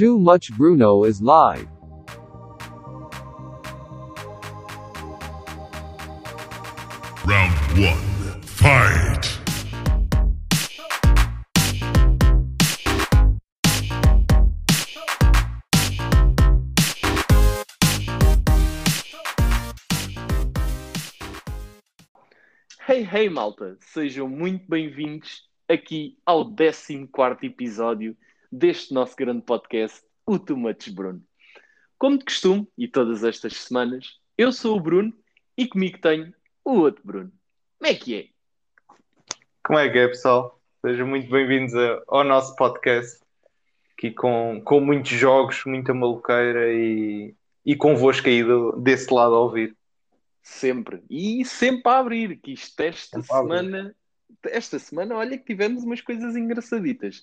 Too Much Bruno is live. Round one, fight! Hey, hey, malta! Sejam muito bem-vindos aqui ao 14 episódio deste nosso grande podcast, o Too Much Bruno. Como de costume, e todas estas semanas, eu sou o Bruno e comigo tenho o outro Bruno. Como é que é? Como é que é, pessoal? Sejam muito bem-vindos ao nosso podcast, aqui com, com muitos jogos, muita maluqueira e, e convosco aí do- desse lado a ouvir. Sempre. E sempre a abrir, que isto esta Sempre semana... Esta semana, olha que tivemos umas coisas engraçaditas.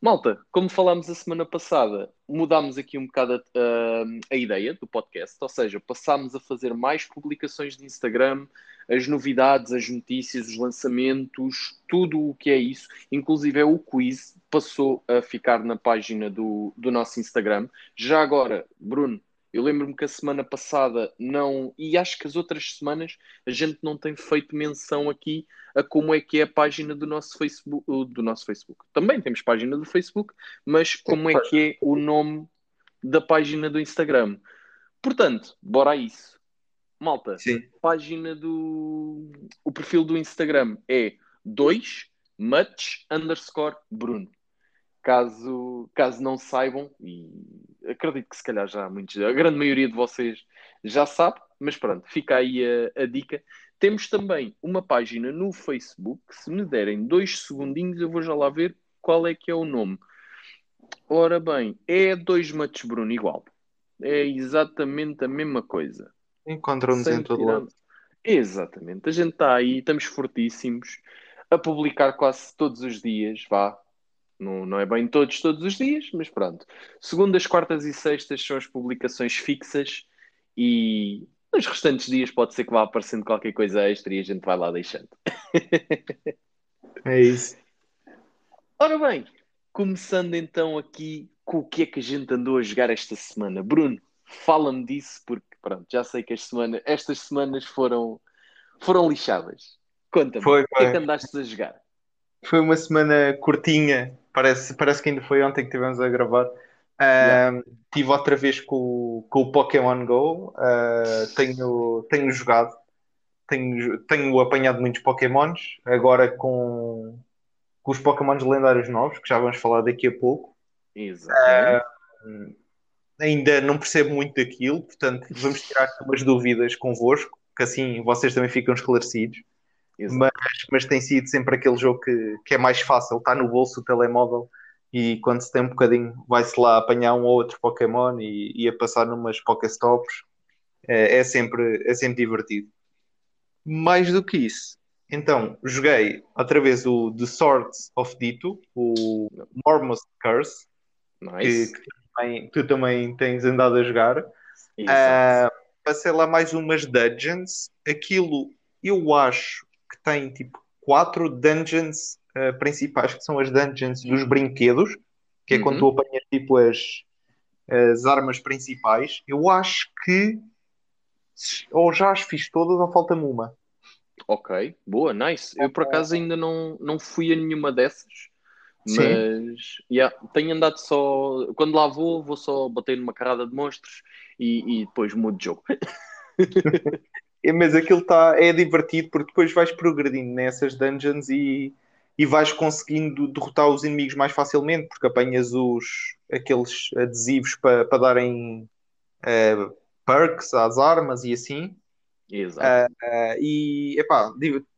Malta, como falámos a semana passada, mudámos aqui um bocado a, a- a ideia do podcast, ou seja, passámos a fazer mais publicações de Instagram, as novidades, as notícias, os lançamentos, tudo o que é isso, inclusive é o quiz, passou a ficar na página do, do nosso Instagram. Já agora, Bruno, eu lembro-me que a semana passada não, e acho que as outras semanas a gente não tem feito menção aqui a como é que é a página do nosso Facebook, do nosso Facebook. Também temos página do Facebook, mas como é que é o nome da página do Instagram. Portanto, bora a isso. Malta, Sim. página do. O perfil do Instagram é 2 much underscore Bruno. Caso, caso não saibam, e acredito que se calhar já muitos, a grande maioria de vocês já sabe, mas pronto, fica aí a, a dica. Temos também uma página no Facebook, se me derem dois segundinhos eu vou já lá ver qual é que é o nome. Ora bem, é 2 much Bruno igual. É exatamente a mesma coisa. Encontram-nos em todo lado. Exatamente. A gente está aí, estamos fortíssimos a publicar quase todos os dias, vá. Não, não é bem todos, todos os dias, mas pronto. Segundas, quartas e sextas são as publicações fixas e nos restantes dias pode ser que vá aparecendo qualquer coisa extra e a gente vai lá deixando. É isso. Ora bem, começando então aqui com o que é que a gente andou a jogar esta semana. Bruno, fala-me disso porque pronto, já sei que semana, estas semanas foram, foram lixadas. Conta-me, o que é que andaste a jogar? Foi uma semana curtinha, parece, parece que ainda foi ontem que estivemos a gravar. Ahm, Tive outra vez com, o- com o Pokémon Go, ah, tenho, tenho jogado, tenho, tenho apanhado muitos Pokémons, agora com, com os Pokémons lendários novos, que já vamos falar daqui a pouco. Exatamente. Ainda não percebo muito daquilo, portanto vamos tirar umas dúvidas convosco, que assim vocês também ficam esclarecidos. Exato. mas, mas tem sido sempre aquele jogo que, que é mais fácil, está no bolso o telemóvel e quando se tem um bocadinho vai-se lá apanhar um ou outro Pokémon e, e a passar numas Pokéstops é, é, sempre, é sempre divertido. Mais do que isso, então joguei outra vez o The Swords of Dito, o Mormos Curse, que, Nice. que tu, também, tu também tens andado a jogar. Ah, passei lá mais umas dungeons. Aquilo eu acho que tem tipo quatro dungeons ah, principais, que são as dungeons dos brinquedos, que é quando tu Uhum. apanhas tipo as, as armas principais. Eu acho que ou já as fiz todas ou falta-me uma. Ok, boa, nice. Eu por acaso ainda não, não fui a nenhuma dessas, Sim. mas yeah, tenho andado só. Quando lá vou, vou só bater numa carrada de monstros e, e depois mudo de jogo. É, mas aquilo tá, é divertido porque depois vais progredindo nessas dungeons e, e vais conseguindo derrotar os inimigos mais facilmente porque apanhas os, aqueles adesivos para para darem eh, perks às armas e assim. Exato. Ah, e epá,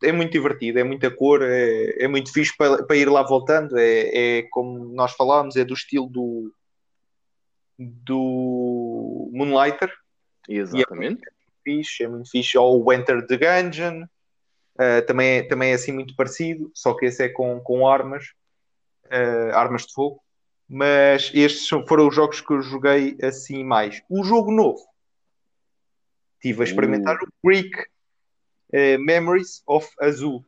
é muito divertido, é muita cor, é, é muito fixe para, para ir lá voltando. É, é como nós falámos, é do estilo do, do Moonlighter Exatamente. Fixe, é muito fixe. Ou o Enter the Gungeon, uh, também, é, também é assim muito parecido, só que esse é com, com armas, uh, armas de fogo. Mas estes foram os jogos que eu joguei assim mais. O jogo novo, estive a experimentar Uh. o Greek uh, Memories of Azul.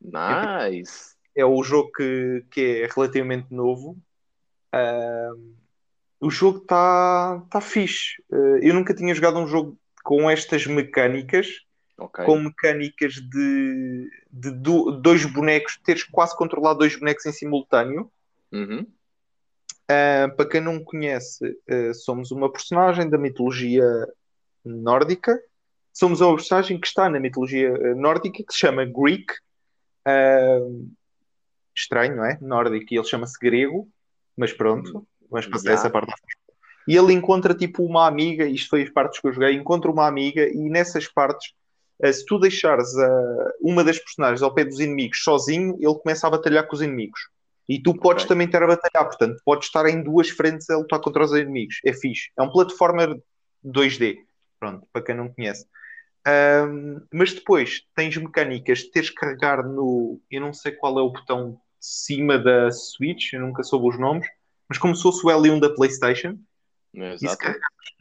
Nice. É o jogo que, que é relativamente novo. O jogo está tá fixe. Eh, eu nunca tinha jogado um jogo com estas mecânicas, Ok. com mecânicas de, de do- dois bonecos, teres quase controlado dois bonecos em simultâneo. Uhum. Ah, para quem não conhece, ah, somos uma personagem da mitologia nórdica. Somos uma personagem que está na mitologia ah, nórdica que se chama Greek. Ah, estranho, não é? Nórdico, e ele chama-se grego, mas pronto, vamos passar Ya. essa parte. E ele encontra tipo uma amiga, isto foi as partes que eu joguei, encontra uma amiga e nessas partes, ah, se tu deixares ah, uma das personagens ao pé dos inimigos sozinho, ele começa a batalhar com os inimigos. E tu podes Ok. também estar a batalhar, portanto, podes estar em duas frentes a lutar contra os inimigos. É fixe. É um platformer 2D. Pronto, para quem não conhece. Ahm, mas depois tens mecânicas de teres que carregar no. Eu não sei qual é o botão de cima da Switch, eu nunca soube os nomes, mas como se fosse o L1 da PlayStation. Se Exato.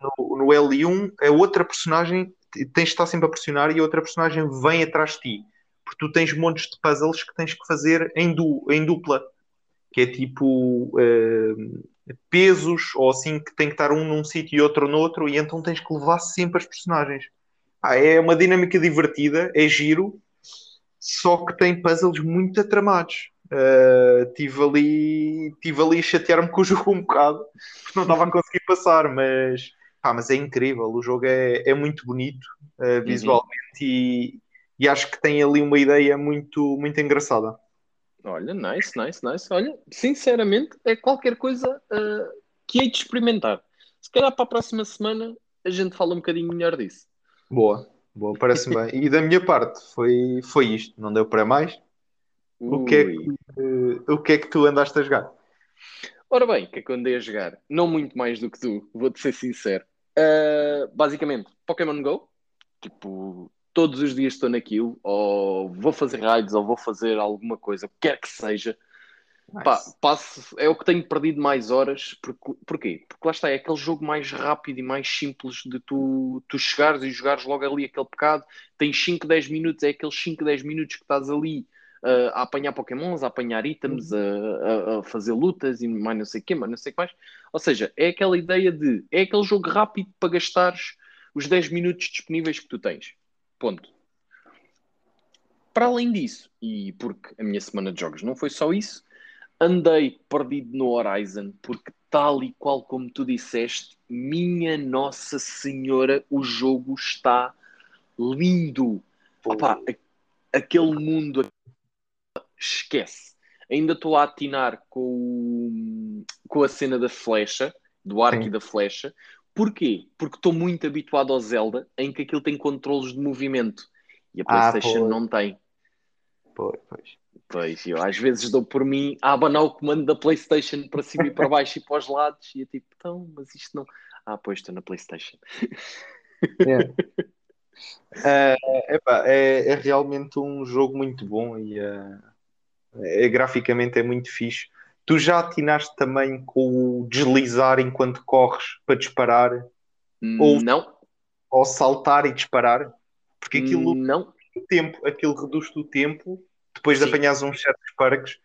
no, no L1, a outra personagem tens de estar sempre a pressionar e a outra personagem vem atrás de ti. Porque tu tens montes de puzzles que tens que fazer em, du, em dupla. Que é tipo eh, pesos ou assim que tem que estar um num sítio e outro no outro, e então tens que levar sempre as personagens. Ah, é uma dinâmica divertida, é giro, só que tem puzzles muito atramados. Uh, tive ali, tive ali a chatear-me com o jogo um bocado, porque não estava a conseguir passar, mas, pá, mas é incrível. O jogo é, é muito bonito uh, visualmente e, e acho que tem ali uma ideia muito, muito engraçada. Olha, nice, nice, nice. Olha, sinceramente, é qualquer coisa ah, que hei de experimentar. Se calhar para a próxima semana a gente fala um bocadinho melhor disso. Boa, boa, parece-me bem. E da minha parte foi, foi isto, não deu para mais. O que, é que, uh, o que é que tu andaste a jogar? Ora bem, o que é que eu andei a jogar? Não muito mais do que tu, vou-te ser sincero. Ah, basicamente, Pokémon Go. Tipo, todos os dias estou naquilo, ou vou fazer raids, ou vou fazer alguma coisa, o que quer que seja. Pá, Nice. passo, é o que tenho perdido mais horas. Porque, porquê? Porque lá está, é aquele jogo mais rápido e mais simples de tu, tu chegares e jogares logo ali aquele pecado. Tens 5, 10 minutos, é aqueles 5, 10 minutos que estás ali uh, a apanhar Pokémons, a apanhar itens, a, a- a fazer lutas e mais não sei o quê, mais não sei o que mais. Ou seja, é aquela ideia de é aquele jogo rápido para gastares os 10 minutos disponíveis que tu tens. Ponto. Para além disso, e porque a minha semana de jogos não foi só isso, andei perdido no Horizon, porque tal e qual como tu disseste, minha Nossa Senhora, o jogo está lindo. Opa, aquele mundo esquece. Ainda estou a atinar com, com a cena da flecha, do arco Sim. e da flecha. Porquê? Porque estou muito habituado ao Zelda, em que aquilo tem controles de movimento. E a Ah, PlayStation pois. não tem. Pois, pois. Pois, eu às vezes dou por mim a abanar o comando da PlayStation para cima e para baixo e para os lados, e é tipo, então, mas isto não. Ah, pois estou na PlayStation. É. É, epá, é, é realmente um jogo muito bom e eh, é, graficamente é muito fixe. Tu já atinaste também com o deslizar enquanto corres para disparar Ou- Não, ou saltar e disparar? Porque aquilo não. o tempo, aquilo reduz-te o tempo depois de Sim. apanhares uns certos parques,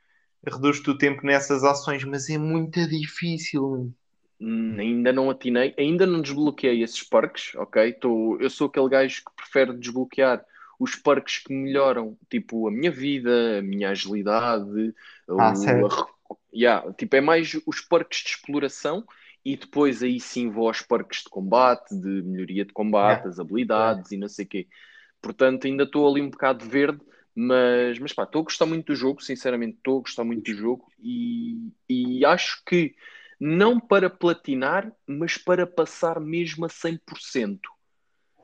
reduz-te o tempo nessas ações, mas é muito difícil. Hum, Ainda não atinei, ainda não desbloqueei esses perks, ok? Tô, eu sou aquele gajo que prefere desbloquear os perks que melhoram, tipo, a minha vida, a minha agilidade, Ah, o- a Yeah, tipo, é mais os perks de exploração e depois aí sim vou aos perks de combate, de melhoria de combate, Yeah. as habilidades e não sei o quê. Portanto, ainda estou ali um bocado verde, mas, mas pá, estou a gostar muito do jogo, sinceramente estou a gostar muito do jogo e, e acho que não para platinar, mas para passar mesmo a 100%.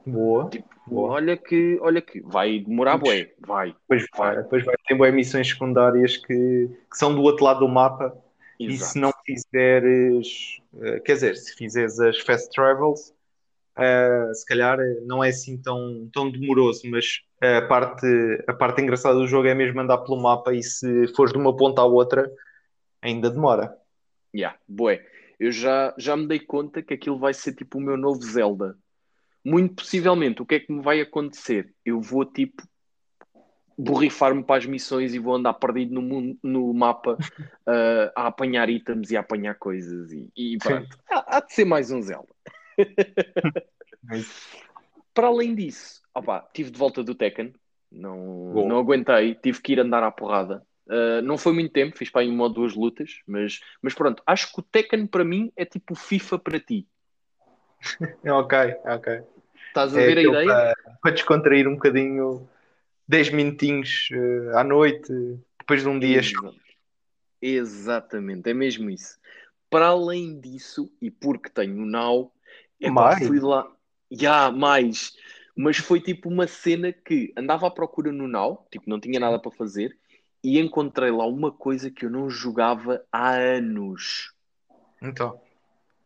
Boa. Boa. Olha que, olha que vai demorar bué, vai. Depois vai, depois vai ter boas missões secundárias que, que são do outro lado do mapa. E Exato. se não fizeres, eh, quer dizer, se fizeres as fast travels, eh, se calhar eh, não é assim tão, tão demoroso, mas a parte, a parte engraçada do jogo é mesmo andar pelo mapa e se fores de uma ponta à outra, ainda demora. Yeah, bué. Eu já, já me dei conta que aquilo vai ser tipo o meu novo Zelda. Muito possivelmente, o que é que me vai acontecer? Eu vou tipo borrifar-me para as missões e vou andar perdido no, mundo, no mapa uh, a apanhar itens e a apanhar coisas e, e pronto. Ah, há de ser mais um Zelda. Para além disso, opa, tive de volta do Tekken, não, não aguentei, tive que ir andar à porrada. Uh, não foi muito tempo, fiz para aí uma ou duas lutas, mas, mas pronto, acho que o Tekken para mim é tipo FIFA para ti. Ok, ok. Estás a É ver a ideia? Para, para descontrair um bocadinho 10 minutinhos eh, à noite, depois de um dia Exa- Exatamente, é mesmo isso. Para além disso, e porque tenho o Now, epá, Mais? fui lá. Já, mais. Mas foi tipo uma cena que andava à procura no Now, tipo, não tinha nada para fazer, e encontrei lá uma coisa que eu não jogava há anos. Então.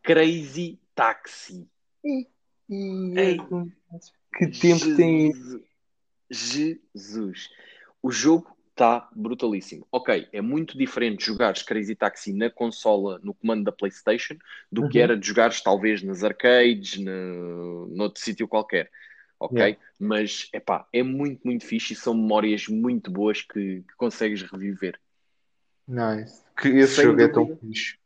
Crazy Taxi. Ei. Que tempo tem Jesus. Jesus. O jogo está brutalíssimo. Ok, é muito diferente jogares Crazy Taxi na consola, no comando da PlayStation, do que Uhum. era de jogares talvez nas arcades, no, noutro sítio qualquer. Ok? Yeah. Mas epá, é muito, muito fixe e são memórias muito boas que, que consegues reviver. Nice. Que esse Sem jogo é tão dúvida. fixe.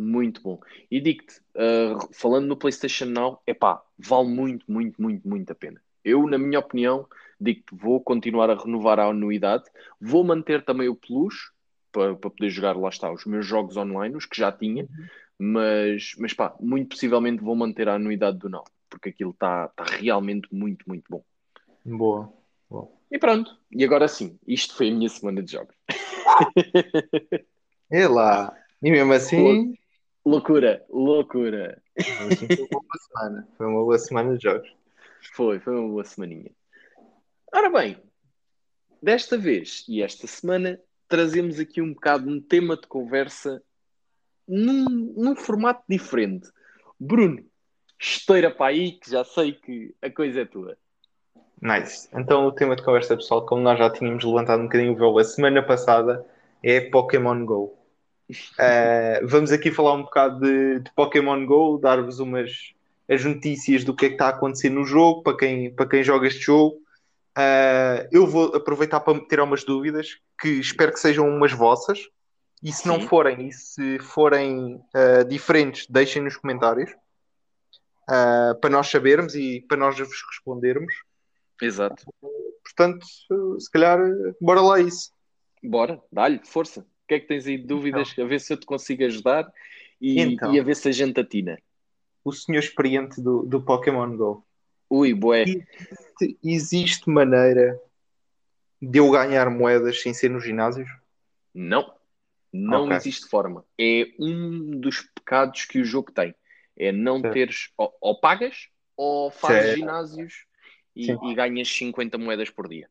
Muito bom. E digo-te, uh, falando no PlayStation Now, epá, vale muito, muito, muito, muito a pena. Eu, na minha opinião, digo-te, vou continuar a renovar a anuidade, vou manter também o Plus para, para poder jogar, lá está, os meus jogos online, os que já tinha, mas, mas pá, muito possivelmente vou manter a anuidade do Now, porque aquilo está tá realmente muito, muito bom. Boa. E pronto, e agora sim, isto foi a minha semana de jogos. É lá. E mesmo assim, Loucura, loucura. foi uma boa semana. Foi uma boa semana de jogos. Foi, foi uma boa semaninha. Ora bem, desta vez e esta semana trazemos aqui um bocado um tema de conversa num, num formato diferente. Bruno, esteira para aí que já sei que a coisa é tua. Nice. Então o tema de conversa pessoal, como nós já tínhamos levantado um bocadinho o véu a semana passada, é Pokémon Go. Uh, vamos aqui falar um bocado de, de Pokémon Go, dar-vos umas as notícias do que é que está a acontecer no jogo, para quem, para quem joga este jogo. Uh, eu vou aproveitar para tirar umas dúvidas, que espero que sejam umas vossas. E se não Sim. forem, e se forem uh, diferentes, deixem nos comentários. para nós sabermos e para nós vos respondermos. Exato. Portanto, se calhar, bora lá isso. Bora, dá-lhe, força. O que é que tens aí de dúvidas? A ver se eu te consigo ajudar e, Então. e a ver se a gente atina. O senhor experiente do, do Pokémon Go. Ui, bué. Existe- Existe maneira de eu ganhar moedas sem ser nos ginásios? Não, não Ok. existe forma. É um dos pecados que o jogo tem. É não Certo. teres, ou, ou pagas, ou fazes Certo. ginásios e, e ganhas 50 moedas por dia.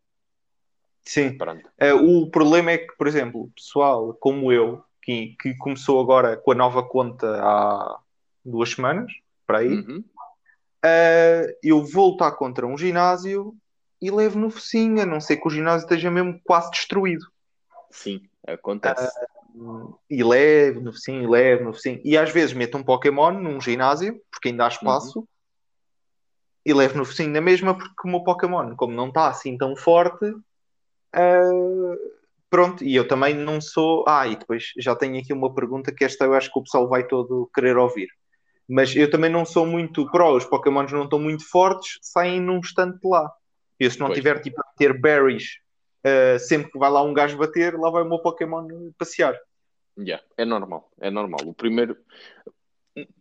Sim. Pronto. Eh, o problema é que, por exemplo, o pessoal como eu, que, que começou agora com a nova conta há duas semanas, para aí, Uhum. eh, eu vou lutar contra um ginásio e levo no focinho, a não ser que o ginásio esteja mesmo quase destruído. Sim, acontece. E levo no focinho, e levo no focinho. E às vezes meto um Pokémon num ginásio, porque ainda há espaço, e levo no focinho na mesma, porque o meu Pokémon, como não está assim tão forte, ah, pronto, e eu também não sou. Ah, e depois já tenho aqui uma pergunta que esta eu acho que o pessoal vai todo querer ouvir. Mas eu também não sou muito pró, os Pokémons não estão muito fortes, saem num instante lá. Eu, se não Pois. tiver tipo a ter berries ah, sempre que vai lá um gajo bater, lá vai o meu Pokémon passear. Yeah, é normal, é normal. O primeiro,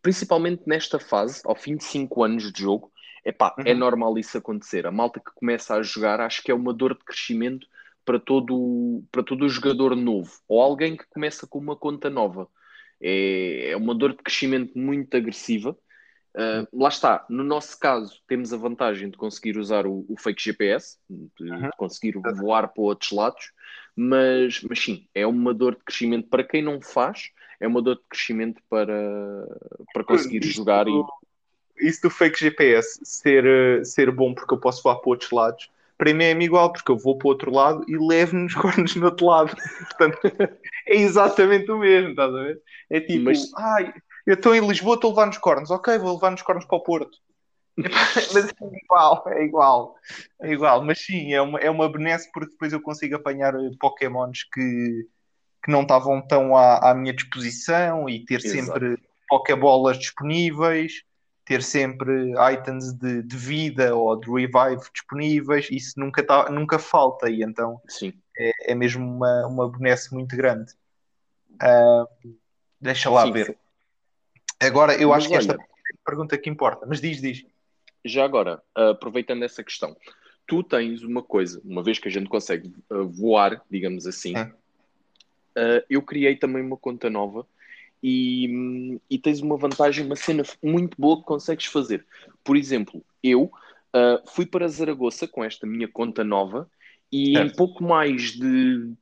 principalmente nesta fase, ao fim de 5 anos de jogo, epá, é Uhum. normal isso acontecer. A malta que começa a jogar, acho que é uma dor de crescimento para todo, para todo o jogador novo, ou alguém que começa com uma conta nova. É, é uma dor de crescimento muito agressiva. Uh, lá está, no nosso caso, temos a vantagem de conseguir usar o, o fake GPS, de, Uhum. conseguir voar para outros lados, mas, mas sim, é uma dor de crescimento para quem não faz, é uma dor de crescimento para, para conseguir jogar e Isso do fake GPS ser, eh, ser bom porque eu posso voar para outros lados, para mim é igual, porque eu vou para o outro lado e levo nos cornos no outro lado. Portanto, é exatamente o mesmo, estás a ver? É tipo, Mas- ai, eu estou em Lisboa, estou a levar nos cornos, ok, vou levar nos cornos para o Porto. Mas é igual, é igual, é igual. Mas sim, é uma, é uma benesse porque depois eu consigo apanhar eh, Pokémons que, que não estavam tão à, à minha disposição e ter Exato. sempre Pokébolas disponíveis, ter sempre items de, de vida ou de revive disponíveis, isso nunca, tá, nunca falta, e então é, é mesmo uma, uma benesse muito grande. Ah, deixa lá Sim, ver. Agora, eu Mas acho que esta olha- é a pergunta que importa, mas diz, diz. Já agora, aproveitando essa questão, tu tens uma coisa, uma vez que a gente consegue uh, voar, digamos assim, É. uh, eu criei também uma conta nova e, hum, e tens uma vantagem, uma cena muito boa que consegues fazer. Por exemplo, eu uh, fui para Zaragoza com esta minha conta nova e em pouco mais de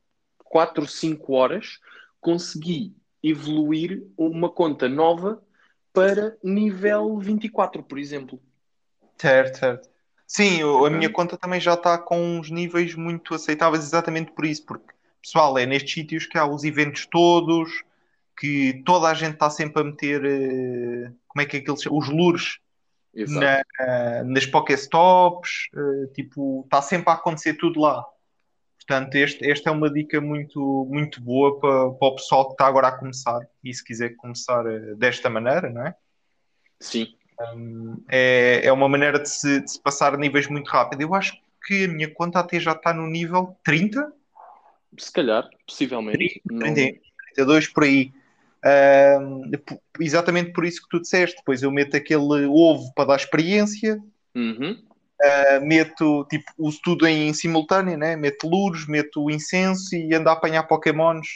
4, 5 horas consegui evoluir uma conta nova para nível 24, por exemplo. Certo, certo. Sim, a minha conta também já está com uns níveis muito aceitáveis exatamente por isso, porque, pessoal, é nestes sítios que há os eventos todos, que toda a gente está sempre a meter, eh, como é que é que eles chamam? Os lures na- na- nas Pokéstops, eh, tipo, está sempre a acontecer tudo lá. Portanto, este, esta é uma dica muito, muito boa para, para o pessoal que está agora a começar, e se quiser começar eh, desta maneira, não é? Sim, é, é uma maneira de se, de se passar níveis muito rápido. Eu acho que a minha conta até já está no nível 30, se calhar, possivelmente. Não- 30, 32 por aí. P- exatamente por isso que tu disseste. Depois eu meto aquele ovo para dar experiência, Uhum. ah, meto, tipo, uso tudo em simultâneo, né? Meto luros, meto incenso e ando a apanhar Pokémons.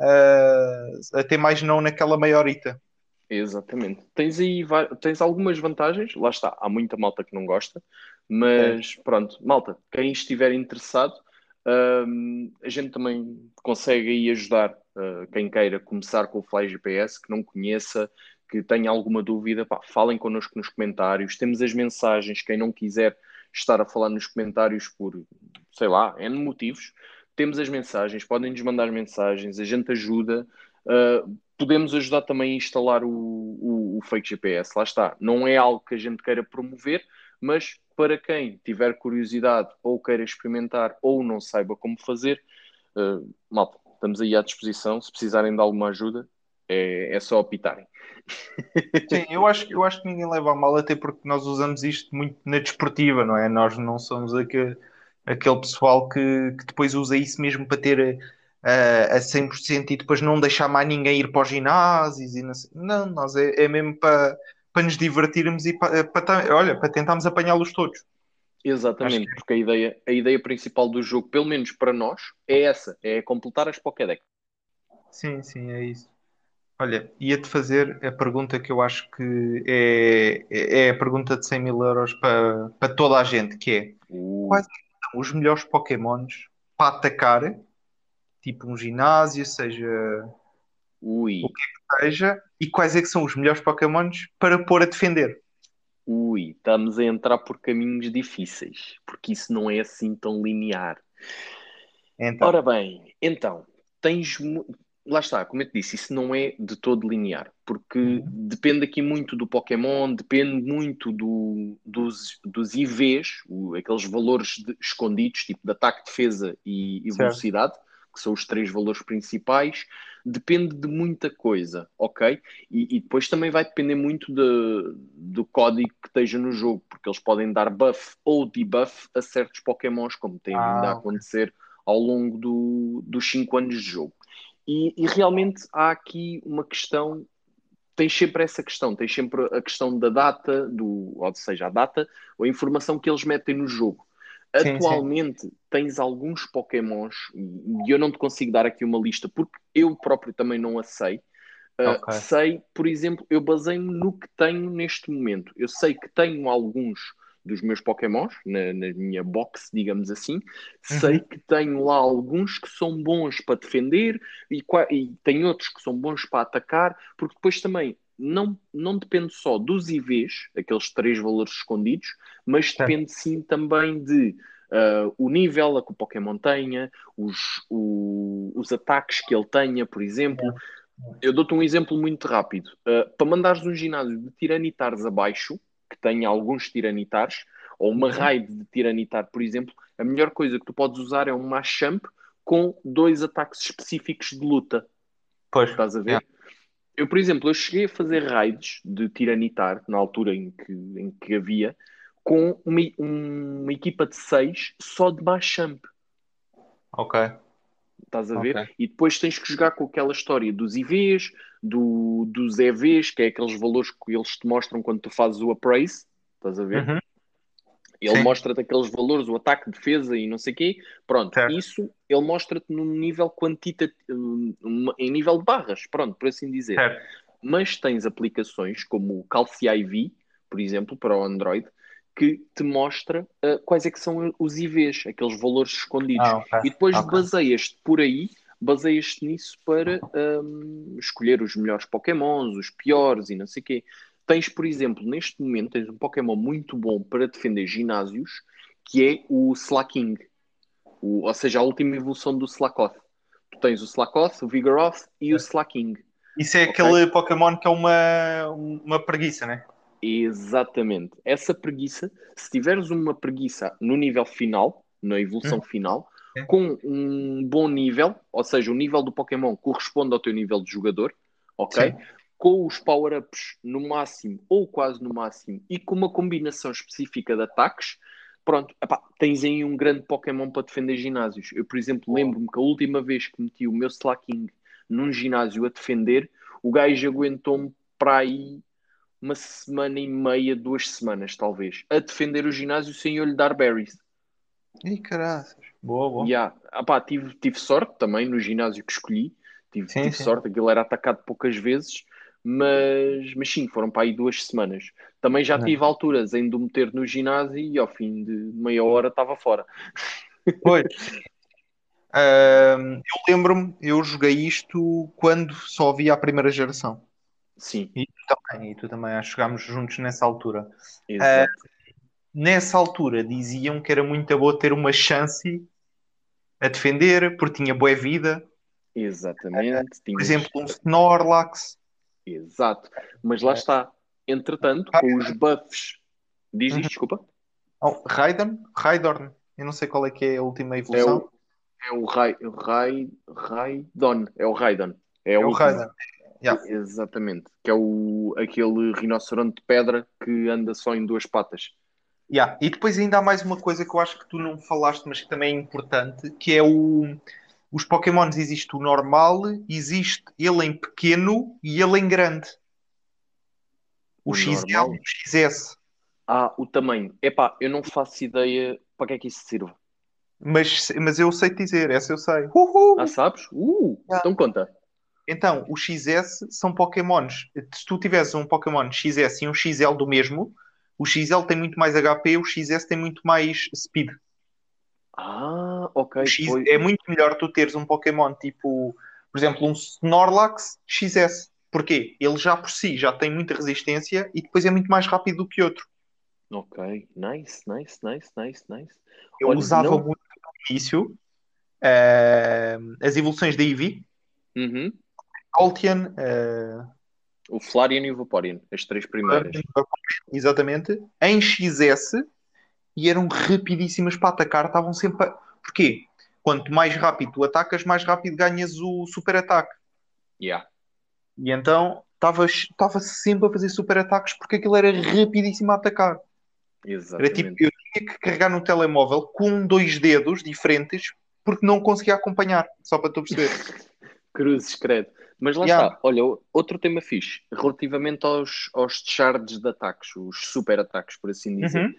ah, até mais não naquela maiorita. Exatamente. Tens aí tens algumas vantagens, lá está, há muita malta que não gosta, mas pronto, malta, quem estiver interessado, hum, a gente também consegue aí ajudar uh, quem queira começar com o Fly GPS, que não conheça, que tenha alguma dúvida, pá, falem connosco nos comentários, temos as mensagens, quem não quiser estar a falar nos comentários por, sei lá, N motivos, temos as mensagens, podem-nos mandar mensagens, a gente ajuda. Uh, podemos ajudar também a instalar o, o, o fake GPS. Lá está. Não é algo que a gente queira promover, mas para quem tiver curiosidade ou queira experimentar ou não saiba como fazer, uh, malta, estamos aí à disposição. Se precisarem de alguma ajuda, é, é só apitarem. Sim, eu acho, eu acho que ninguém leva a mal, até porque nós usamos isto muito na desportiva, não é? Nós não somos aquele, aquele pessoal que, que depois usa isso mesmo para ter uh, a 100% e depois não deixar mais ninguém ir para os ginásios e não. Não, nós é, é mesmo para, para nos divertirmos e para, para, olha, para tentarmos apanhá-los todos. Exatamente, Acho porque a ideia, a ideia principal do jogo, pelo menos para nós, é essa, é completar as Pokédex. Sim, sim, é isso. Olha, ia-te fazer a pergunta que eu acho que é, é a pergunta de 100 mil euros para, para toda a gente, que é Uh, Quais são os melhores Pokémons para atacar, tipo um ginásio, seja ui, seja, e quais é que são os melhores Pokémons para pôr a defender? Ui, estamos a entrar por caminhos difíceis, porque isso não é assim tão linear. Então, Ora bem, então, tens. Lá está, como eu te disse, isso não é de todo linear, porque depende aqui muito do Pokémon, depende muito do- dos, dos IVs, o- aqueles valores de- escondidos, tipo de ataque, defesa e, e Certo. Que são os três valores principais. Depende de muita coisa, ok? E, e depois também vai depender muito de- do código que esteja no jogo, porque eles podem dar buff ou debuff a certos Pokémons, como tem Ah, vindo a ok. acontecer ao longo do- dos 5 anos de jogo. E, e realmente há aqui uma questão, tens sempre essa questão, tens sempre a questão da data, do, ou seja, a data ou a informação que eles metem no jogo. Sim, sim. Atualmente tens alguns Pokémons, e eu não te consigo dar aqui uma lista porque eu próprio também não a sei. Uh. Sei, por exemplo, eu baseio-me no que tenho neste momento. Eu sei que tenho alguns dos meus Pokémons na, na minha box, digamos assim. Sei que tenho lá alguns que são bons para defender e, e tem outros que são bons para atacar, porque depois também não, não depende só dos IVs, aqueles três valores escondidos, mas depende sim também de ah, o nível a que o Pokémon tenha, os, o- os ataques que ele tenha, por exemplo. Eu dou-te um exemplo muito rápido. Uh, para mandares um ginásio de tiranitares abaixo, que tenha alguns tiranitares, ou uma raid de tiranitar, por exemplo, a melhor coisa que tu podes usar é um Machamp com dois ataques específicos de luta. Pois, Estás a ver? Yeah. Eu, por exemplo, eu cheguei a fazer raids de tiranitar, na altura em que, em que havia, com uma, uma equipa de seis só de Machamp. Ok. Estás a ver? Ok. E depois tens que jogar com aquela história dos IVs, do, dos EVs, que é aqueles valores que eles te mostram quando tu fazes o appraise. Estás a ver? Uhum. Ele mostra-te aqueles valores, o ataque, defesa e não sei o quê. Pronto, Certo. isso ele mostra-te num nível quantitativo, em nível de barras, pronto, por assim dizer. Certo. Mas tens aplicações como o Calci IV, por exemplo, para o Android, que te mostra ah, quais é que são os IVs, aqueles valores escondidos. Ah, ok. E depois Ok. baseias-te por aí, baseias-te nisso para hum, escolher os melhores Pokémons, os piores e não sei o quê. Tens, por exemplo, neste momento, tens um Pokémon muito bom para defender ginásios, que é o Slaking. O- ou seja, a última evolução do Slakoth. Tu tens o Slakoth, o Vigoroth e o Slaking. Isso é Ok. aquele Pokémon que é uma, uma preguiça, né? Exatamente. Essa preguiça, se tiveres uma preguiça no nível final, na evolução final, Sim. com um bom nível, ou seja, o nível do Pokémon corresponde ao teu nível de jogador, ok? Sim. Com os power-ups no máximo ou quase no máximo e com uma combinação específica de ataques, pronto, epá, tens aí um grande Pokémon para defender ginásios. Eu, por exemplo, lembro-me que a última vez que meti o meu Slaking num ginásio a defender, o gajo aguentou-me para aí uma semana e meia, duas semanas, talvez, a defender o ginásio sem eu lhe dar berries. Ih, caraças. Boa, boa. Yeah. Ah, pá, tive, tive sorte também no ginásio que escolhi. Tive, Sim, tive sim. sorte, aquilo era atacado poucas vezes, mas, mas sim, foram para aí duas semanas. Também já Não. tive alturas em de meter no ginásio e ao fim de meia hora estava fora. Pois. Ahm, eu lembro-me, eu joguei isto quando só havia a primeira geração. Sim, E tu também, e tu também, acho que jogámos juntos nessa altura. exato. Nessa altura diziam que era muito boa ter uma chance a defender, porque tinha boa vida. Exatamente. Por tinhas- exemplo, um Snorlax. Exato. Mas lá está. Entretanto, com os buffs. Diz Uhum. isto, desculpa. Oh, Raidon? Raidorn. Eu não sei qual é que é a última É evolução. o, é o Rai, Rai, Raidon. É o Raidon. É, É o. Raidon. Yeah. Exatamente. Que é o, aquele rinoceronte de pedra que anda só em duas patas. Yeah. E depois ainda há mais uma coisa que eu acho que tu não falaste, mas que também é importante, que é o... Os Pokémons existe o normal, existe ele em pequeno e ele em grande. O, O XL normal? e o XS. Ah, o tamanho. Epá, eu não faço ideia para que é que isso sirve. Mas, mas eu sei dizer, essa eu sei. Uhul! Ah, sabes? Uh, então conta. Então, os XS são Pokémons. Se tu tiveres um Pokémon XS e um XL do mesmo, o XL tem muito mais HP, o XS tem muito mais speed. Ah, ok. X- pois- é muito melhor tu teres um Pokémon tipo, por exemplo, um Snorlax XS. Porquê? Ele já por si já tem muita resistência e depois é muito mais rápido do que outro. Ok. Nice, nice, nice, nice, nice. Eu Olha, usava não- muito no início eh, as evoluções da Eevee, Uhum. Altian, eh, O Flareon e o Vaporeon. As três primeiras. exatamente, em XS e eram rapidíssimas para atacar, estavam sempre. A... Porquê? Quanto mais rápido tu atacas, mais rápido ganhas o super ataque. Yeah. E então estava sempre a fazer super ataques porque aquilo era rapidíssimo a atacar. Era Exatamente. tipo, eu tinha que carregar no telemóvel com dois dedos diferentes porque não conseguia acompanhar, só para tu perceber. Cruzes, credo. Mas lá Yeah. está, olha, outro tema fixe, relativamente aos, aos charges de ataques, os super ataques, por assim dizer, Uhum.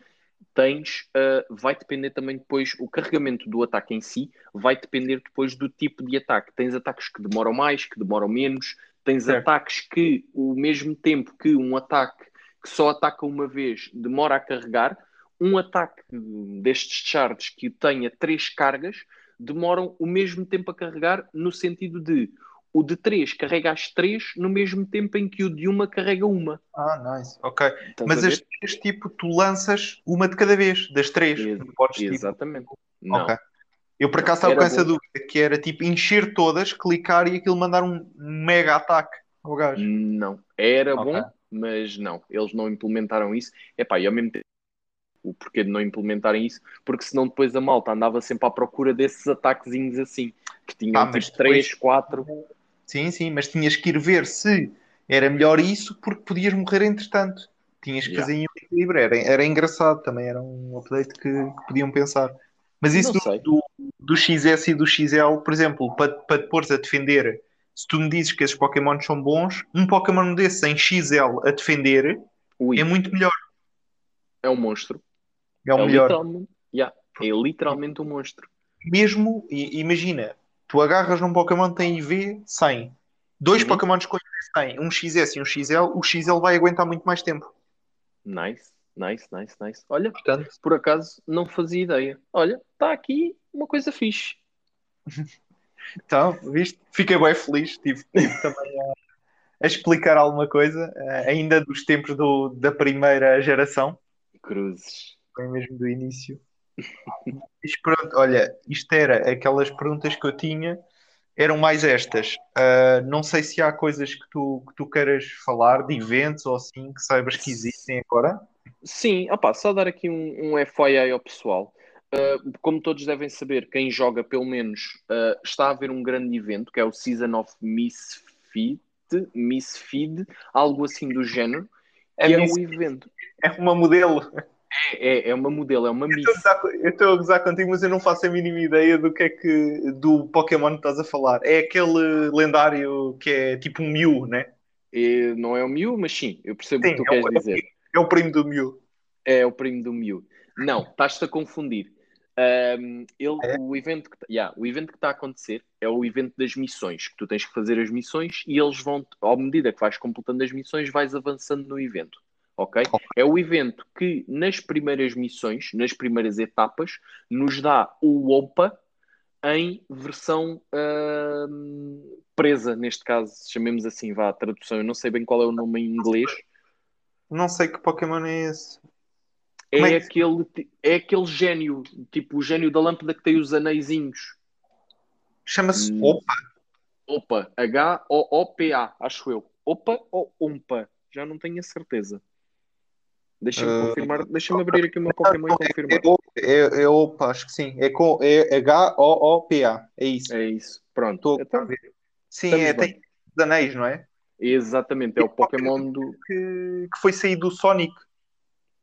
Tens, uh, vai depender também depois, o carregamento do ataque em si vai depender depois do tipo de ataque. Tens ataques que demoram mais, que demoram menos, tens Certo. ataques que, o mesmo tempo que um ataque que só ataca uma vez demora a carregar, um ataque destes charges que tenha três cargas demoram o mesmo tempo a carregar, no sentido de o de 3 carrega as 3 no mesmo tempo em que o de uma carrega uma. Ah, nice. Ok. Estás Mas as ver? três, tipo, tu lanças uma de cada vez, das três. Ex- Não podes, tipo, Exatamente. Não. Ok. Eu por acaso estava com essa dúvida, que era tipo encher todas, clicar e aquilo mandar um mega ataque ao gajo. Não. Era Ok. bom, mas não. Eles não implementaram isso. Epá, e ao mesmo tempo, o porquê de não implementarem isso? Porque senão depois a malta andava sempre à procura desses ataquezinhos assim, que tinham Ah, tipo 3, depois- 4. Sim, sim, mas tinhas que ir ver se era melhor isso porque podias morrer entretanto. Tinhas que Yeah. fazer em um equilíbrio. Era, era engraçado também, era um update que, que podiam pensar. Mas isso do, do, do XS e do XL, por exemplo, para, para te pôres a defender, se tu me dizes que esses Pokémon são bons, um Pokémon desse em XL a defender Ui, é muito melhor. é um monstro. É o é melhor. literalmente, yeah, é literalmente um monstro. Mesmo, imagina, tu agarras num Pokémon que tem IV 100, dois Uhum. Pokémons com IV 100, um XS e um XL, o XL vai aguentar muito mais tempo. Nice, nice, nice, nice. Olha, Portanto, por acaso não fazia ideia. Olha, está aqui uma coisa fixe. então, viste? Fiquei bem feliz. Estive estive também a, a explicar alguma coisa, eh, ainda dos tempos do- da primeira geração, Cruzes. bem mesmo do início. Pronto, olha, isto era aquelas perguntas que eu tinha, eram mais estas. Ah, não sei se há coisas que tu, que tu queiras falar, de eventos ou assim, que saibas que existem agora. Sim, opá, só dar aqui um, um FYI ao pessoal. Uh, como todos devem saber, quem joga pelo menos uh, está a haver um grande evento que é o Season of Misfit, Misfeed, algo assim do género. É que é o evento. É uma modelo. É, é, é uma modelo, é uma Miss. Eu estou a gozar contigo, mas eu não faço a mínima ideia do que é que do Pokémon que estás a falar. É aquele lendário que é tipo um Mew, né? É, não é o Mew, mas sim, eu percebo o Sim, que tu é o- queres dizer. É o primo do Mew. É o primo do Mew. Não, estás-te a confundir. Um, ele, É? o, evento que, yeah, o evento que está a acontecer é o evento das missões, que tu tens que fazer as missões e eles vão, à medida que vais completando as missões, vais avançando no evento. Ok? É o evento que nas primeiras missões, nas primeiras etapas, nos dá o OPA em versão hum, presa, neste caso, chamemos assim, vá, a tradução. Eu não sei bem qual é o nome em inglês. Não sei que Pokémon é esse. É é que- aquele, é aquele gênio, tipo o gênio da lâmpada que tem os aneizinhos. Chama-se Hum. Opa. Opa, H-O-O-P-A, acho eu. Opa ou Umpa? Já não tenho a certeza. Deixa-me Ah, confirmar, deixa-me abrir aqui o meu Pokémon e É, confirmar. o- é, é Opa, acho que sim. É, com, é H-O-O-P-A. É isso. É isso, pronto. A Então. Sim, é, bem. tem os anéis, não é? exatamente, é o Pokémon do. Que, que foi sair do Sonic.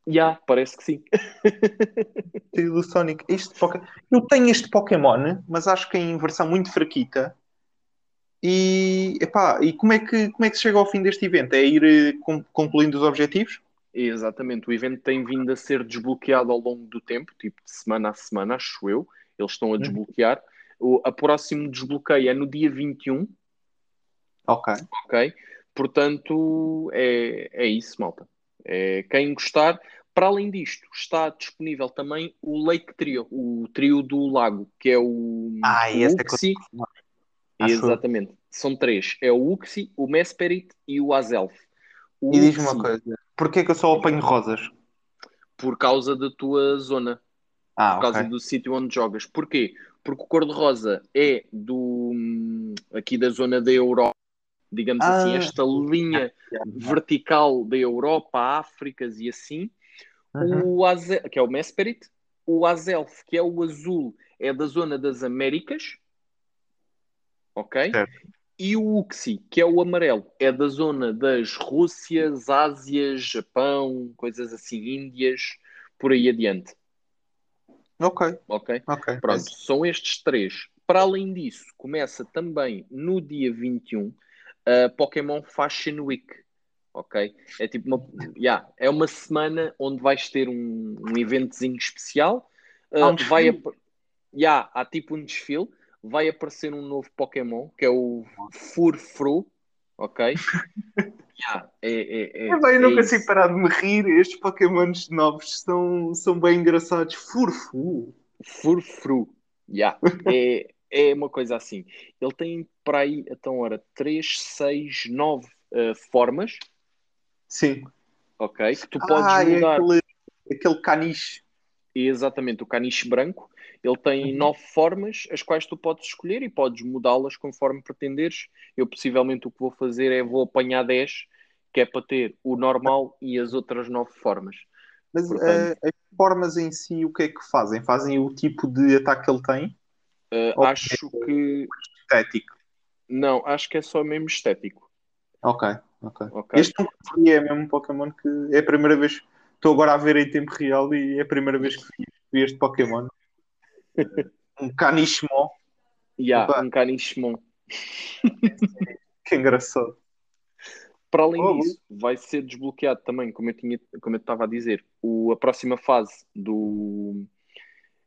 Ya, parece que sim. Saiu do Sonic. Este Poké- Eu tenho este Pokémon, mas acho que é em versão muito fraquita. E, epá, e como, é que, como é que se chega ao fim deste evento? É ir eh, concluindo os objetivos? Exatamente, o evento tem vindo a ser desbloqueado ao longo do tempo, tipo de semana a semana, acho eu. Eles estão a desbloquear. O a próximo desbloqueio é no dia 21, Ok. ok? Portanto, é, é isso, malta. É, quem gostar. Para além disto, está disponível também o Lake Trio, o trio do lago, que é o, Ah, o esse é. Acho eu. Exatamente. São três. É o Uxie, o Mesperit e o Azelf. O E diz-me uma coisa: porquê que eu só apanho rosas? Por causa da tua zona. Ah, por causa ok. do sítio onde jogas. Porquê? Porque o cor-de-rosa é do hum, aqui da zona da Europa, digamos Ah. assim, esta linha vertical da Europa, Áfricas e assim. Uhum. O Azel, que é o Mesperit, o Azelf, que é o azul, é da zona das Américas, ok? Certo. E o Uxie, que é o amarelo, é da zona das Rússias, Ásias, Japão, coisas assim, Índias, por aí adiante, Ok, ok? ok. Pronto, são estes três. Para além disso, começa também no dia 21 a Pokémon Fashion Week. Ok? É tipo uma, yeah, é uma semana onde vais ter um, um eventozinho especial. Há um Uh, vai ap- yeah, há tipo um desfile. Vai aparecer um novo Pokémon que é o Furfru. Ok? yeah, é, é, é, É bem, eu é consigo isso. parar de me rir. Estes Pokémons novos são, são bem engraçados. Furfu. Furfru. Yeah. É, é uma coisa assim. Ele tem para aí, então, ora, 3, 6, 9 formas, Sim. ok? Que tu podes Ah, é mudar. aquele, aquele caniche. Exatamente, o caniche branco. Ele tem Uhum. nove formas, as quais tu podes escolher e podes mudá-las conforme pretenderes. Eu, possivelmente, o que vou fazer é vou apanhar 10, que é para ter o normal e as outras nove formas. Mas Portanto- eh, as formas em si, o que é que fazem? Fazem o tipo de ataque que ele tem? Uh. Acho que. Estético. Não, acho que é só mesmo estético. Ok, Ok. Ok. Este é mesmo um Pokémon que é a primeira vez. Estou agora a ver em tempo real e é a primeira vez que vi este Pokémon. Um Canishmon, Yeah, Opa. um Canishmon. que engraçado. Para além Oh, disso, vai ser desbloqueado também, como eu tinha, como eu estava a dizer, o, a próxima fase do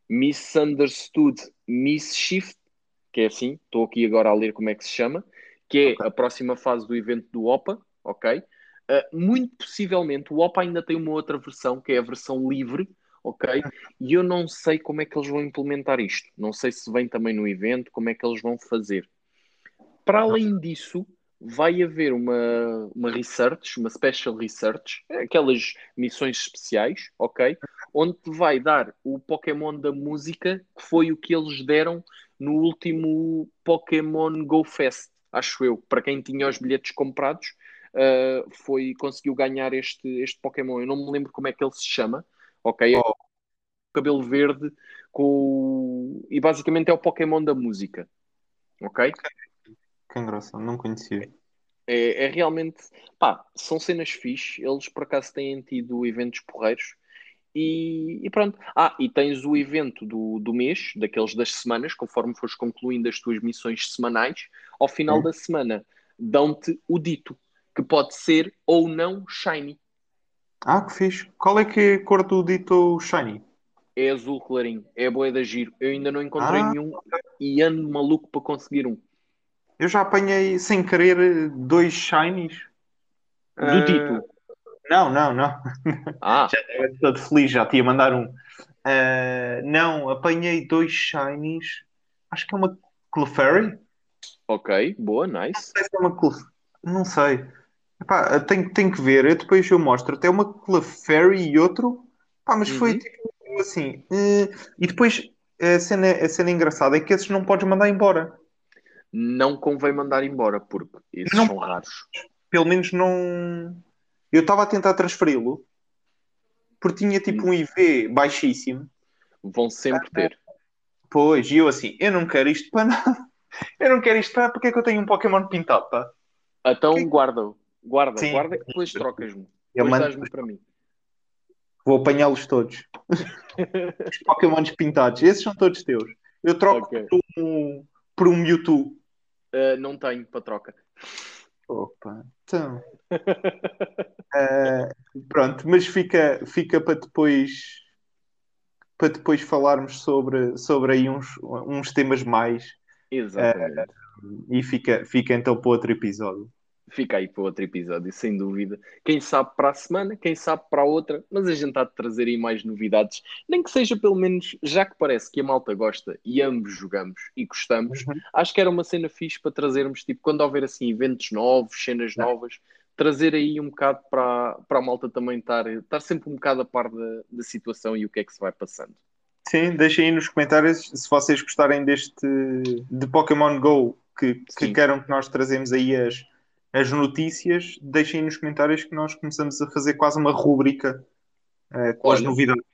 Misunderstood Mischief, que é assim, estou aqui agora a ler como é que se chama, que é Ok. a próxima fase do evento do OPA, ok? Ah, muito possivelmente o OPA ainda tem uma outra versão, que é a versão livre, ok? E eu não sei como é que eles vão implementar isto. Não sei se vem também no evento, como é que eles vão fazer. Para além disso, vai haver uma, uma research, uma special research, aquelas missões especiais, ok? Onde te vai dar o Pokémon da música, que foi o que eles deram no último Pokémon Go Fest, acho eu. Para quem tinha os bilhetes comprados, uh, foi, conseguiu ganhar este, este Pokémon. Eu não me lembro como é que ele se chama, ok? É Oh. cabelo verde com e basicamente é o Pokémon da música, ok? Que engraçado, não conhecia. É, é realmente, pá, são cenas fixe. Eles por acaso têm tido eventos porreiros. E, e pronto. Ah, e tens o evento do, do mês, daqueles das semanas, conforme fores concluindo as tuas missões semanais. Ao final Hum. da semana, dão-te o dito, que pode ser ou não shiny. Ah, que fixe. Qual é que é a cor do dito Shiny? É azul clarinho, é boa da giro. Eu ainda não encontrei Ah. nenhum e ando maluco para conseguir um. Eu já apanhei sem querer dois Shinies. Do Ah, dito. Não, não, não. Ah, Já estava todo feliz, já ia mandar um. Ah, não, apanhei dois Shinies. Acho que é uma Clefairy. ok, boa, nice. Não sei se é uma. Não sei. Epá, tenho, tenho que ver. Eu depois eu mostro. Até uma Clefairy e outro. Pá, mas foi Uhum. tipo assim. eh, E depois a cena, a cena engraçada é que esses não podes mandar embora. Não convém mandar embora, porque esses Não são raros. Pelo menos não. Eu estava a tentar transferi-lo. Porque tinha tipo um IV baixíssimo. Vão sempre ter. Pois, e eu assim, eu não quero isto para nada. Eu não quero isto para porque é que eu tenho um Pokémon pintado, pá? Então guarda-o. Guarda, Sim. guarda que depois trocas-me. Depois dás-me para mim. Vou apanhá-los todos. Os Pokémons pintados. Esses são todos teus. Eu troco Ok. por, um, por um Mewtwo. Uh, não tenho para troca. Opa, então. Eh, pronto, mas fica, fica para depois para depois falarmos sobre, sobre aí uns, uns temas mais Exatamente. e fica, fica então para outro episódio. Fica aí para outro episódio, sem dúvida. Quem sabe para a semana, quem sabe para a outra, mas a gente há de trazer aí mais novidades. Nem que seja pelo menos, já que parece que a malta gosta e ambos jogamos e gostamos, Uhum. acho que era uma cena fixe para trazermos, tipo, quando houver assim eventos novos, cenas É. novas, trazer aí um bocado para, para a malta também estar, estar sempre um bocado a par da, da situação e o que é que se vai passando. Sim, deixem aí nos comentários se vocês gostarem deste de Pokémon Go que, que queiram que nós trazemos aí as, as notícias, deixem nos comentários que nós começamos a fazer quase uma rúbrica eh, com as Olha. novidades.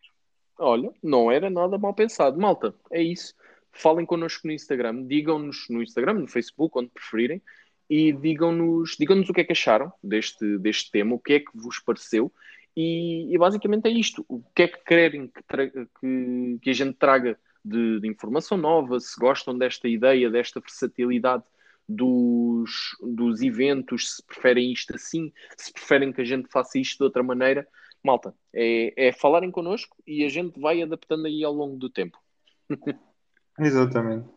Olha, não era nada mal pensado. Malta, é isso. Falem connosco no Instagram, digam-nos no Instagram, no Facebook, onde preferirem, e digam-nos digam o que é que acharam deste, deste tema, o que é que vos pareceu, e, e basicamente é isto. O que é que querem que, que, que a gente traga de, de informação nova, se gostam desta ideia, desta versatilidade dos, dos eventos, se preferem isto assim, se preferem que a gente faça isto de outra maneira. Malta, é, é falarem connosco e a gente vai adaptando aí ao longo do tempo. Exatamente.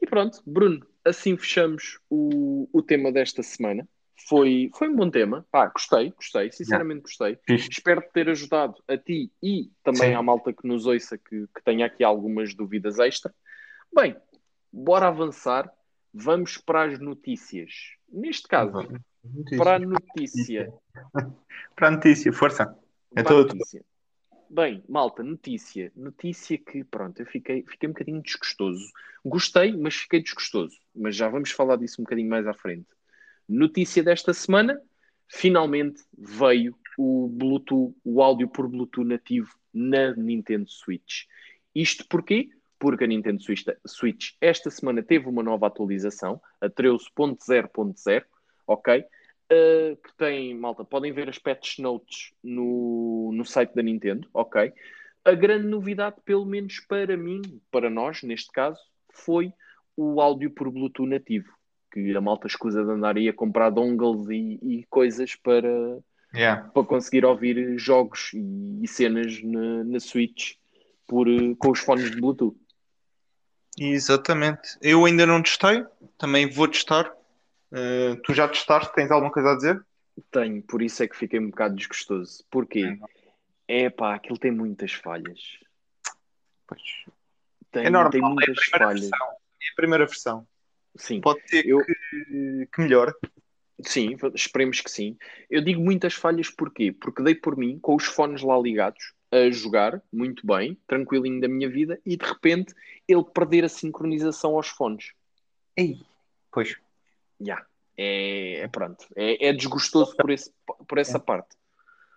E pronto, Bruno, assim fechamos o, o tema desta semana. Foi, foi um bom tema. Pá, gostei, gostei, sinceramente gostei. Espero ter ajudado a ti e também Sim. à malta que nos ouça que, que tenha aqui algumas dúvidas extra. Bem, bora avançar. Vamos para as notícias. Neste caso, para a notícia. Para a notícia, força. É Para tudo. notícia. Bem, malta, notícia. Notícia que, pronto, eu fiquei, fiquei um bocadinho desgostoso. Gostei, mas fiquei desgostoso. Mas já vamos falar disso um bocadinho mais à frente. Notícia desta semana: finalmente veio o Bluetooth, o áudio por Bluetooth nativo na Nintendo Switch. Isto porquê? Porque a Nintendo Switch, esta semana teve uma nova atualização, a 13.0.0, ok? uh, que tem, malta, podem ver as patch notes no, no site da Nintendo, ok? A grande novidade, pelo menos para mim, para nós, neste caso, foi o áudio por Bluetooth nativo. Que a malta escusa de andar aí a comprar dongles e, e coisas para, Yeah. para conseguir ouvir jogos e, e cenas na, na Switch por, uh, com os fones de Bluetooth. Exatamente. Eu ainda não testei, também vou testar. Uh, tu já testaste? Tens alguma coisa a dizer? Tenho, por isso é que fiquei um bocado desgostoso. Porquê? É pá, aquilo tem muitas falhas. Pois. Tem, É normal, tem é a muitas primeira falhas. versão. É a primeira versão. Sim, Pode ser Eu- que, que melhore. sim, esperemos que sim. Eu digo muitas falhas porquê? Porque dei por mim com os fones lá ligados a jogar muito bem, tranquilinho da minha vida, e de repente ele perder a sincronização aos fones. Ei. Pois. Já. É, é pronto. É, é desgostoso por, esse, por essa parte.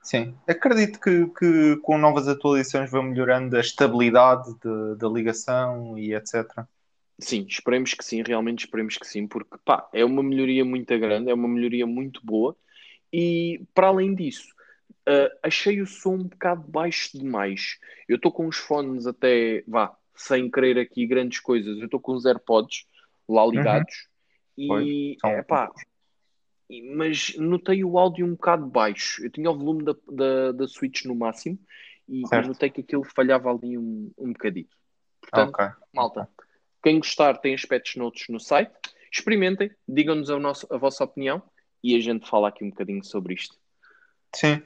Sim. Acredito que, que com novas atualizações vão melhorando a estabilidade de- da ligação e etc. Sim, esperemos que sim, realmente esperemos que sim, porque pá, é uma melhoria muito grande, é uma melhoria muito boa e para além disso, ah, achei o som um bocado baixo demais. Eu estou com os fones até, vá, sem querer aqui grandes coisas, eu estou com os AirPods lá ligados e Pois, mas notei o áudio um bocado baixo. Eu tinha o volume da, da, da Switch no máximo e, notei que aquilo falhava ali um, um bocadito. Portanto, Ok. malta, quem gostar tem as patch notes no site. Experimentem, digam-nos a, a vossa opinião e a gente fala aqui um bocadinho sobre isto. Sim.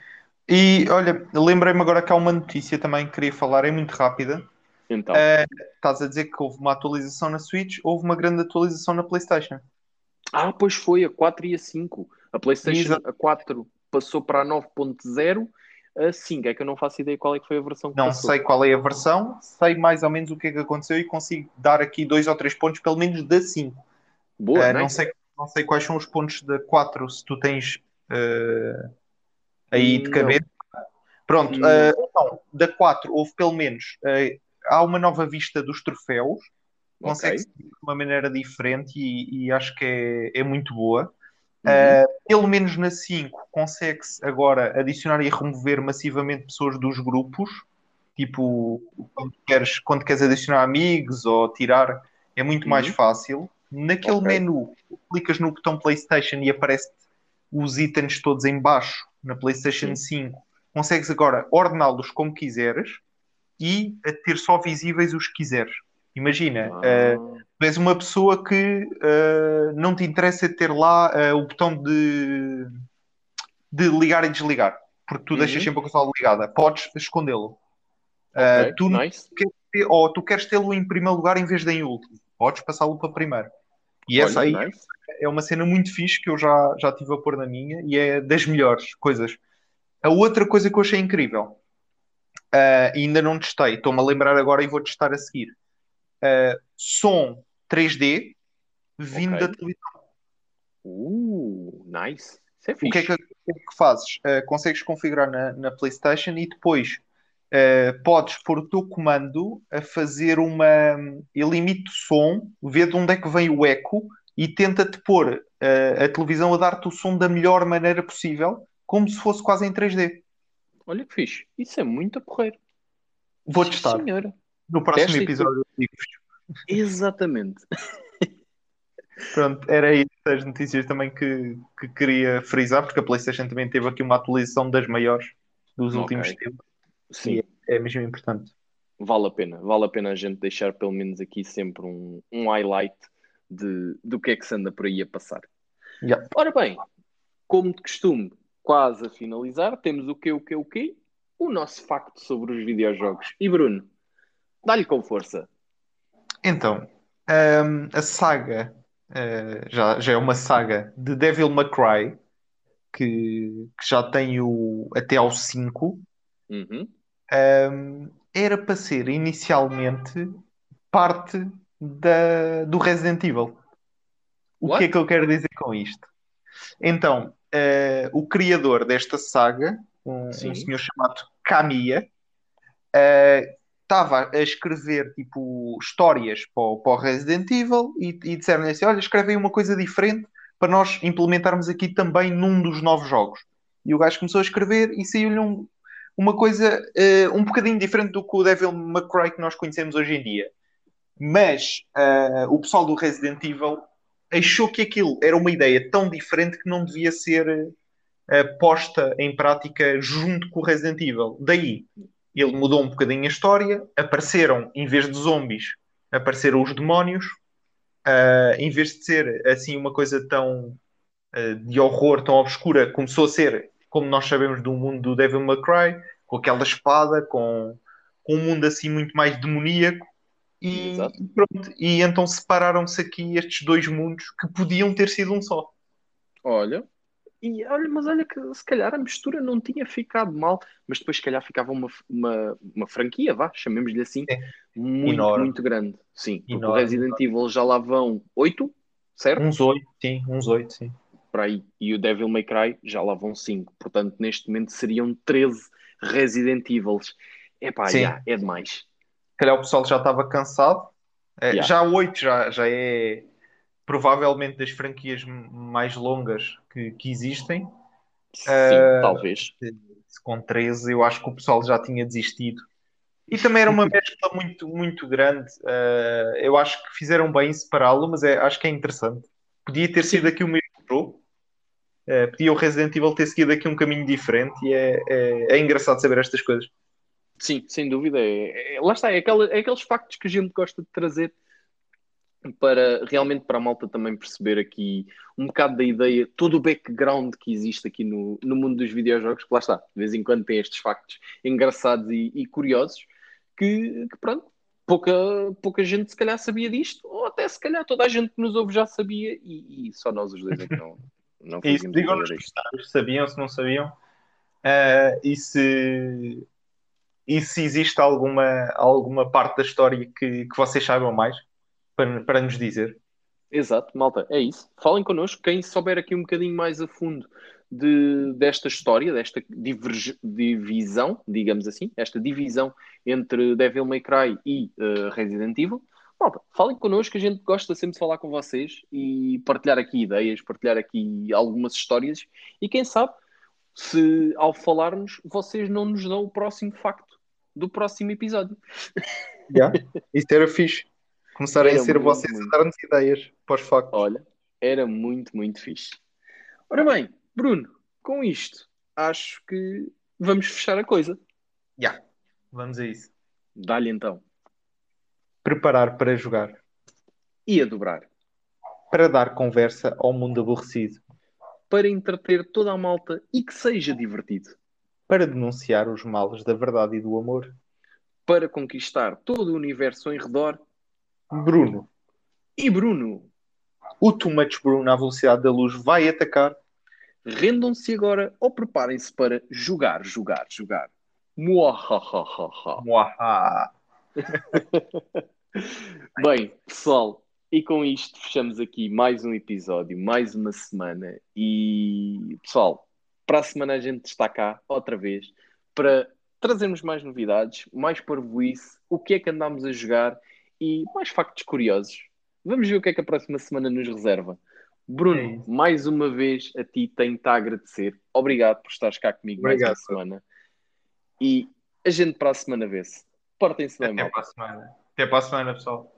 E olha, lembrei-me agora que há uma notícia também que queria falar, é muito rápida. Então, Eh, Estás a dizer que houve uma atualização na Switch, houve uma grande atualização na PlayStation. ah, pois foi, a 4 e a 5. A PlayStation Exato. a 4 passou para a 9.0, a 5 é que eu não faço ideia qual é que foi a versão que Não passou. sei qual é a versão, sei mais ou menos o que é que aconteceu e consigo dar aqui dois ou três pontos, pelo menos da 5. Boa, Eh, não não, sei, não sei quais são os pontos da 4, se tu tens eh, aí de cabeça. Pronto, eh, então, da 4 houve pelo menos. eh, há uma nova vista dos troféus, consegue-se ver de uma maneira diferente e, e acho que é, é muito boa. Uhum. Uh, pelo menos na 5 consegue-se agora adicionar e remover massivamente pessoas dos grupos. Tipo, quando queres, quando queres adicionar amigos ou tirar, é muito mais Uhum. fácil. Naquele Ok. menu, clicas no botão PlayStation e aparece os itens todos em baixo na PlayStation 5. Consegues agora ordená-los como quiseres e a ter só visíveis os que quiseres. Imagina, uh, Ah, tu és uma pessoa que uh, não te interessa ter lá uh, o botão de, de ligar e desligar, porque tu Uhum. deixas sempre a consola ligada. Podes escondê-lo. ok, Uh, tu nice. queres ter- ou tu queres tê-lo em primeiro lugar em vez de em último. Podes passá-lo para primeiro. E essa Olha, aí nice. É uma cena muito fixe que eu já, já tive a pôr na minha e é das melhores coisas. A outra coisa que eu achei incrível, uh, e ainda não testei, estou-me a lembrar agora e vou testar a seguir. Uh, som 3D vindo Ok. da televisão. Uh, nice. É O que é que, o que é que fazes? Uh, consegues configurar na, na PlayStation e depois uh, podes pôr o teu comando a fazer uma. Ele emite som, vê de onde é que vem o eco e tenta-te pôr uh, a televisão a dar-te o som da melhor maneira possível, como se fosse quase em 3D. Olha que fixe. Isso é muito a correr. Vou Sim, testar. senhora. No próximo Testa e tu- episódio digo-vos. Exatamente. Pronto, era isso as notícias também que, que queria frisar, porque a PlayStation também teve aqui uma atualização das maiores dos Ok. últimos tempos. Sim, É mesmo importante. vale a pena. Vale a pena a gente deixar pelo menos aqui sempre um, um highlight de, do que é que se anda por aí a passar. Yeah. Ora bem, como de costume, quase a finalizar, temos o que, o que, o que? O nosso facto sobre os videojogos. E Bruno, dá-lhe com força. Então, hum, a saga uh, já, já é uma saga de Devil May Cry que, que já tem o, até ao 5. Uhum. hum, era para ser inicialmente parte da, do Resident Evil. O What? que é que eu quero dizer com isto? Então, eh, o criador desta saga, um, um senhor chamado Kamiya, eh, estava a escrever tipo histórias para o, para o Resident Evil e, e disseram-lhe assim: Olha, escreve aí uma coisa diferente para nós implementarmos aqui também num dos novos jogos. E o gajo começou a escrever e saiu-lhe um, uma coisa uh, um bocadinho diferente do que o Devil May Cry que nós conhecemos hoje em dia. Mas uh, o pessoal do Resident Evil achou que aquilo era uma ideia tão diferente que não devia ser uh, posta em prática junto com o Resident Evil. Daí, ele mudou um bocadinho a história, apareceram, em vez de zombies, apareceram os demónios, uh, em vez de ser assim uma coisa tão uh, de horror, tão obscura, começou a ser, como nós sabemos, do mundo do Devil May Cry, com aquela espada, com, com um mundo assim muito mais demoníaco. E, pronto, e então separaram-se aqui estes dois mundos que podiam ter sido um só. Olha, e olha, mas olha que se calhar a mistura não tinha ficado mal, mas depois se calhar ficava uma, uma, uma franquia, vá, chamemos-lhe assim, é. muito, Enorme. muito grande. Sim, porque Enorme. o Resident Evil já lá vão oito, certo? Uns oito, sim, uns oito, sim. Para aí. E o Devil May Cry já lá vão cinco, portanto neste momento seriam 13 Resident Evils. Epá, yeah, é demais calhar o pessoal já estava cansado. É, yeah. Já oito já, já é provavelmente das franquias mais longas que, que existem. Sim, uh, talvez. Com 13 eu acho que o pessoal já tinha desistido. E também era uma mescla muito, muito grande. Uh, eu acho que fizeram bem separá-lo, mas é, acho que é interessante. Podia ter sido aqui o mesmo jogo. Uh, podia o Resident Evil ter seguido aqui um caminho diferente e é, é, é engraçado saber estas coisas. Sim, sem dúvida. É, é, lá está, é, aquela, é aqueles factos que a gente gosta de trazer para realmente para a malta também perceber aqui um bocado da ideia, todo o background que existe aqui no, no mundo dos videojogos, que lá está, de vez em quando tem estes factos engraçados e, e curiosos, que, que, pronto, pouca, pouca gente se calhar sabia disto, ou até se calhar toda a gente que nos ouve já sabia, e, e só nós os dois é que não, não Isso, digam nos sabiam, se não sabiam, uh, e se e se existe alguma, alguma parte da história que, que vocês saibam mais para, para nos dizer. Exato, malta, é isso. Falem connosco, quem souber aqui um bocadinho mais a fundo de, desta história, desta divisão, digamos assim, esta divisão entre Devil May Cry e uh, Resident Evil. Malta, falem connosco, a gente gosta sempre de falar com vocês e partilhar aqui ideias, partilhar aqui algumas histórias e quem sabe se ao falarmos vocês não nos dão o próximo facto do próximo episódio. Yeah, isso era fixe. Começarem era a ser muito, vocês muito. a dar-nos ideias para os factos. Olha, era muito, muito fixe. Ora bem, Bruno, com isto, acho que vamos fechar a coisa. Já, yeah. vamos a isso. Dá-lhe então. Preparar para jogar. E a dobrar. Para dar conversa ao mundo aborrecido. Para entreter toda a malta e que seja divertido para denunciar os males da verdade e do amor. Para conquistar todo o universo em redor. Bruno. E Bruno. O Too Much Bruno à velocidade da luz vai atacar. Rendam-se agora ou preparem-se para jogar, jogar, jogar. Muahahaha. Muaha. Bem, pessoal, e com isto fechamos aqui mais um episódio, mais uma semana. E pessoal, para a semana a gente está cá outra vez para trazermos mais novidades, mais parvoíce, o que é que andámos a jogar e mais factos curiosos. Vamos ver o que é que a próxima semana nos reserva. Bruno, é mais uma vez a ti tenho-te a agradecer. Obrigado por estares cá comigo Obrigado. mais uma semana. E a gente para a semana vê-se. Portem-se bem, Até para a semana. Até para a semana, pessoal.